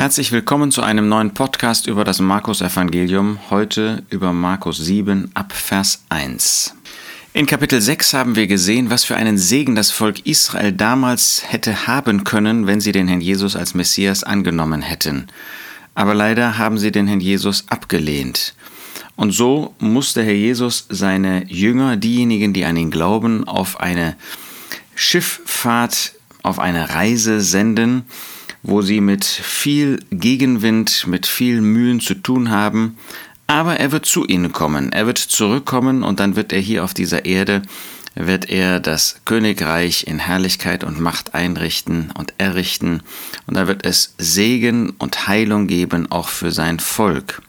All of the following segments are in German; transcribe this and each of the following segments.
Herzlich willkommen zu einem neuen Podcast über das Markus-Evangelium, heute über Markus 7 ab Vers 1. In Kapitel 6 haben wir gesehen, was für einen Segen das Volk Israel damals hätte haben können, wenn sie den Herrn Jesus als Messias angenommen hätten. Aber leider haben sie den Herrn Jesus abgelehnt. Und so musste Herr Jesus seine Jünger, diejenigen, die an ihn glauben, auf eine Schifffahrt, auf eine Reise senden, wo sie mit viel Gegenwind, mit viel Mühen zu tun haben, aber er wird zu ihnen kommen, er wird zurückkommen und dann wird er hier auf dieser Erde, wird er das Königreich in Herrlichkeit und Macht einrichten und errichten und da wird es Segen und Heilung geben, auch für sein Volk.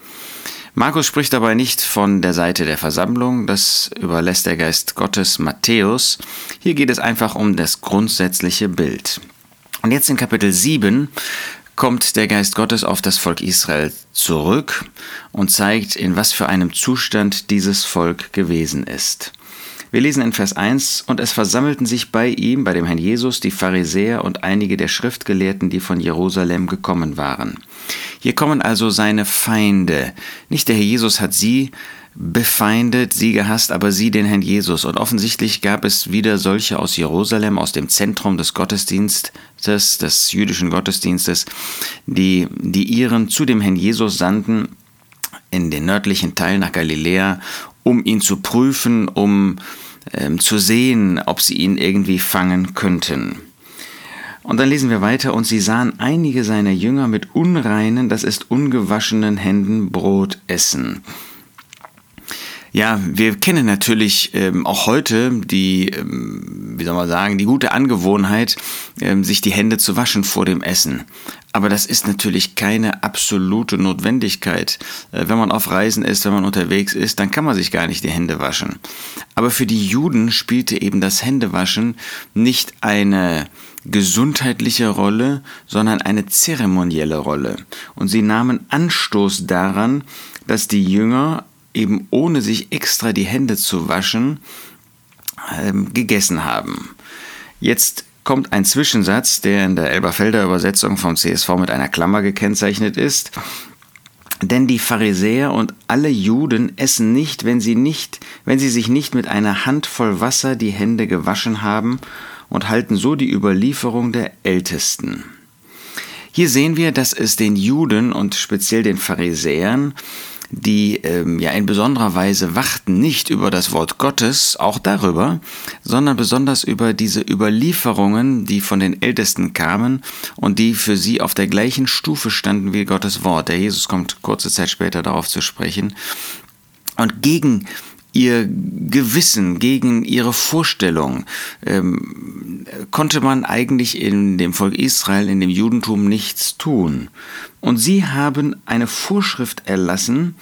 Markus spricht dabei nicht von der Seite der Versammlung, das überlässt der Geist Gottes Matthäus. Hier geht es einfach um das grundsätzliche Bild. Und jetzt in Kapitel 7 kommt der Geist Gottes auf das Volk Israel zurück und zeigt, in was für einem Zustand dieses Volk gewesen ist. Wir lesen in Vers 1, und es versammelten sich bei ihm, bei dem Herrn Jesus, die Pharisäer und einige der Schriftgelehrten, die von Jerusalem gekommen waren. Hier kommen also seine Feinde. Nicht der Herr Jesus hat sie befeindet, sie gehasst, aber sie den Herrn Jesus. Und offensichtlich gab es wieder solche aus Jerusalem, aus dem Zentrum des Gottesdienstes, des jüdischen Gottesdienstes, die die ihren zu dem Herrn Jesus sandten in den nördlichen Teil nach Galiläa, um ihn zu prüfen, um ähm, zu sehen, ob sie ihn irgendwie fangen könnten. Und dann lesen wir weiter, und sie sahen einige seiner Jünger mit unreinen, das ist ungewaschenen Händen Brot essen. Ja, wir kennen natürlich ähm, auch heute die, ähm, wie soll man sagen, die gute Angewohnheit, ähm, sich die Hände zu waschen vor dem Essen. Aber das ist natürlich keine absolute Notwendigkeit. Äh, wenn man auf Reisen ist, wenn man unterwegs ist, dann kann man sich gar nicht die Hände waschen. Aber für die Juden spielte eben das Händewaschen nicht eine gesundheitliche Rolle, sondern eine zeremonielle Rolle. Und sie nahmen Anstoß daran, dass die Jünger eben ohne sich extra die Hände zu waschen, ähm, gegessen haben. Jetzt kommt ein Zwischensatz, der in der Elberfelder Übersetzung vom CSV mit einer Klammer gekennzeichnet ist. Denn die Pharisäer und alle Juden essen nicht, wenn sie nicht, wenn sie sich nicht mit einer Handvoll Wasser die Hände gewaschen haben und halten so die Überlieferung der Ältesten. Hier sehen wir, dass es den Juden und speziell den Pharisäern die ähm, ja in besonderer Weise wachten nicht über das Wort Gottes, auch darüber, sondern besonders über diese Überlieferungen, die von den Ältesten kamen und die für sie auf der gleichen Stufe standen wie Gottes Wort. Der Jesus kommt kurze Zeit später darauf zu sprechen. Und gegen ihr Gewissen, gegen ihre Vorstellung ähm, konnte man eigentlich in dem Volk Israel, in dem Judentum nichts tun. Und sie haben eine Vorschrift erlassen,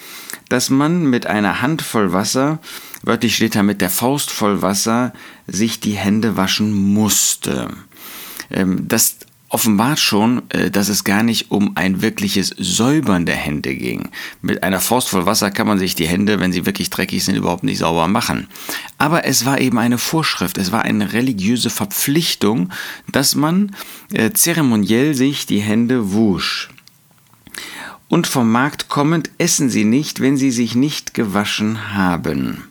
dass man mit einer Handvoll Wasser, wörtlich steht da mit der Faust voll Wasser, sich die Hände waschen musste. Ähm, das offenbart schon, äh, dass es gar nicht um ein wirkliches Säubern der Hände ging. Mit einer Faust voll Wasser kann man sich die Hände, wenn sie wirklich dreckig sind, überhaupt nicht sauber machen. Aber es war eben eine Vorschrift, es war eine religiöse Verpflichtung, dass man äh, zeremoniell sich die Hände wusch. Und vom Markt kommend essen sie nicht, wenn sie sich nicht gewaschen haben.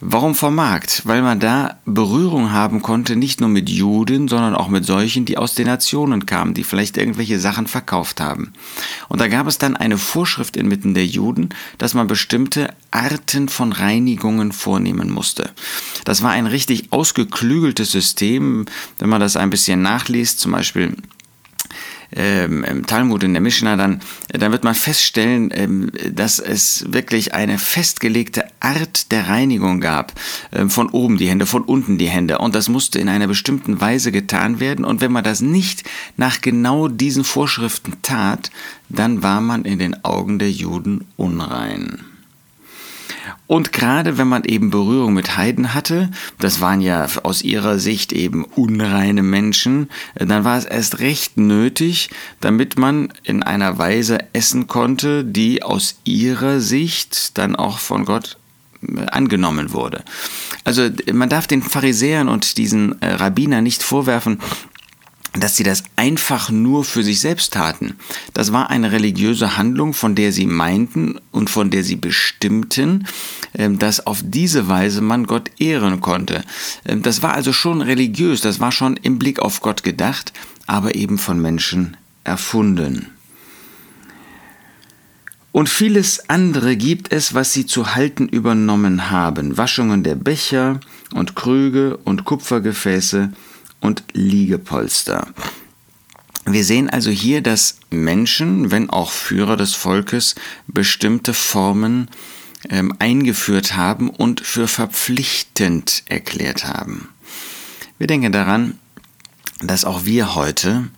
Warum vom Markt? Weil man da Berührung haben konnte, nicht nur mit Juden, sondern auch mit solchen, die aus den Nationen kamen, die vielleicht irgendwelche Sachen verkauft haben. Und da gab es dann eine Vorschrift inmitten der Juden, dass man bestimmte Arten von Reinigungen vornehmen musste. Das war ein richtig ausgeklügeltes System, wenn man das ein bisschen nachliest, zum Beispiel ähm, Talmud, in der Mishnah, dann, dann wird man feststellen, ähm, dass es wirklich eine festgelegte Art der Reinigung gab. Ähm, von oben die Hände, von unten die Hände. Und das musste in einer bestimmten Weise getan werden. Und wenn man das nicht nach genau diesen Vorschriften tat, dann war man in den Augen der Juden unrein. Und gerade wenn man eben Berührung mit Heiden hatte, das waren ja aus ihrer Sicht eben unreine Menschen, dann war es erst recht nötig, damit man in einer Weise essen konnte, die aus ihrer Sicht dann auch von Gott äh, angenommen wurde. Also man darf den Pharisäern und diesen äh, Rabbiner nicht vorwerfen, dass sie das einfach nur für sich selbst taten. Das war eine religiöse Handlung, von der sie meinten und von der sie bestimmten, ähm, dass auf diese Weise man Gott ehren konnte. Ähm, das war also schon religiös, das war schon im Blick auf Gott gedacht, aber eben von Menschen erfunden. Und vieles andere gibt es, was sie zu halten übernommen haben. Waschungen der Becher und Krüge und Kupfergefäße und Liegepolster. Wir sehen also hier, dass Menschen, wenn auch Führer des Volkes, bestimmte Formen ähm, eingeführt haben und für verpflichtend erklärt haben. Wir denken daran, dass auch wir heute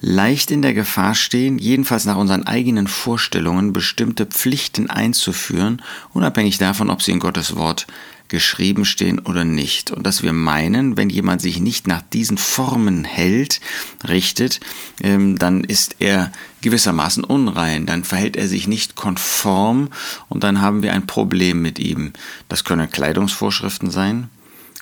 leicht in der Gefahr stehen, jedenfalls nach unseren eigenen Vorstellungen, bestimmte Pflichten einzuführen, unabhängig davon, ob sie in Gottes Wort geschrieben stehen oder nicht. Und dass wir meinen, wenn jemand sich nicht nach diesen Formen hält, richtet, ähm, dann ist er gewissermaßen unrein, dann verhält er sich nicht konform und dann haben wir ein Problem mit ihm. Das können Kleidungsvorschriften sein,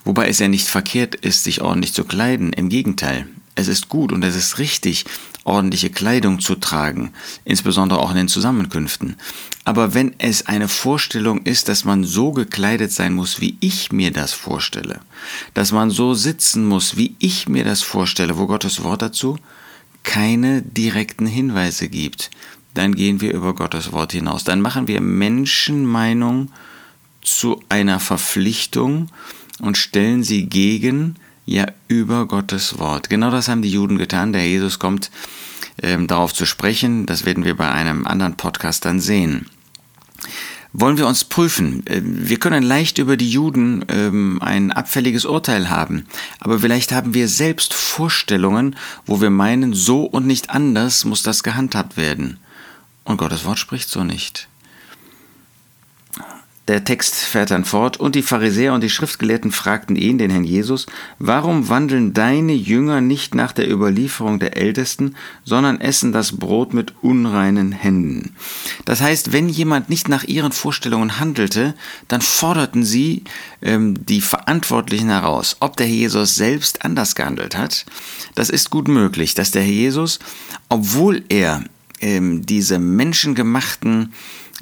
wobei es ja nicht verkehrt ist, sich ordentlich zu kleiden. Im Gegenteil, es ist gut und es ist richtig, ordentliche Kleidung zu tragen, insbesondere auch in den Zusammenkünften. Aber wenn es eine Vorstellung ist, dass man so gekleidet sein muss, wie ich mir das vorstelle, dass man so sitzen muss, wie ich mir das vorstelle, wo Gottes Wort dazu keine direkten Hinweise gibt, dann gehen wir über Gottes Wort hinaus. Dann machen wir Menschenmeinung zu einer Verpflichtung und stellen sie gegen ja über Gottes Wort. Genau das haben die Juden getan. Der Jesus kommt ähm, darauf zu sprechen. Das werden wir bei einem anderen Podcast dann sehen. Wollen wir uns prüfen? Ähm, wir können leicht über die Juden ähm, ein abfälliges Urteil haben, aber vielleicht haben wir selbst Vorstellungen, wo wir meinen, so und nicht anders muss das gehandhabt werden. Und Gottes Wort spricht so nicht. Der Text fährt dann fort, und die Pharisäer und die Schriftgelehrten fragten ihn, den Herrn Jesus, warum wandeln deine Jünger nicht nach der Überlieferung der Ältesten, sondern essen das Brot mit unreinen Händen? Das heißt, wenn jemand nicht nach ihren Vorstellungen handelte, dann forderten sie ähm, die Verantwortlichen heraus. Ob der Herr Jesus selbst anders gehandelt hat, das ist gut möglich, dass der Herr Jesus, obwohl er ähm, diese menschengemachten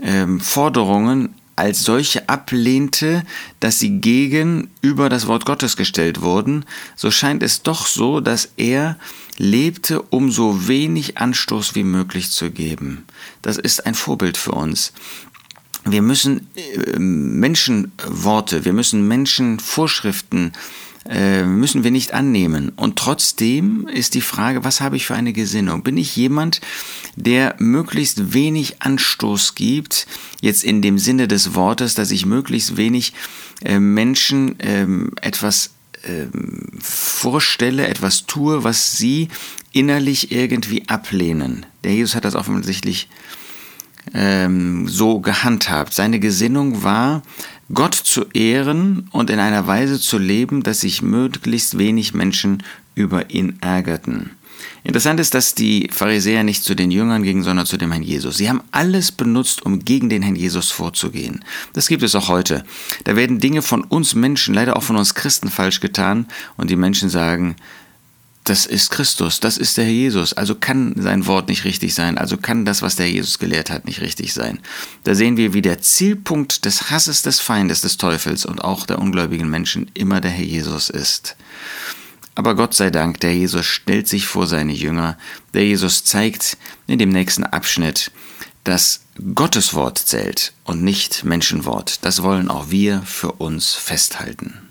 ähm, Forderungen als solche ablehnte, dass sie gegen über das Wort Gottes gestellt wurden, so scheint es doch so, dass er lebte, um so wenig Anstoß wie möglich zu geben. Das ist ein Vorbild für uns. Wir müssen äh, Menschenworte, wir müssen Menschenvorschriften äh, müssen wir nicht annehmen. Und trotzdem ist die Frage, was habe ich für eine Gesinnung? Bin ich jemand, der möglichst wenig Anstoß gibt, jetzt in dem Sinne des Wortes, dass ich möglichst wenig äh, Menschen äh, etwas ähm, vorstelle, etwas tue, was sie innerlich irgendwie ablehnen. Der Jesus hat das offensichtlich ähm, so gehandhabt. Seine Gesinnung war, Gott zu ehren und in einer Weise zu leben, dass sich möglichst wenig Menschen über ihn ärgerten. Interessant ist, dass die Pharisäer nicht zu den Jüngern gingen, sondern zu dem Herrn Jesus. Sie haben alles benutzt, um gegen den Herrn Jesus vorzugehen. Das gibt es auch heute. Da werden Dinge von uns Menschen, leider auch von uns Christen falsch getan und die Menschen sagen, das ist Christus, das ist der Herr Jesus. Also kann sein Wort nicht richtig sein. Also kann das, was der Jesus gelehrt hat, nicht richtig sein. Da sehen wir, wie der Zielpunkt des Hasses des Feindes des Teufels und auch der ungläubigen Menschen immer der Herr Jesus ist. Aber Gott sei Dank, der Jesus stellt sich vor seine Jünger. Der Jesus zeigt in dem nächsten Abschnitt, dass Gottes Wort zählt und nicht Menschenwort. Das wollen auch wir für uns festhalten.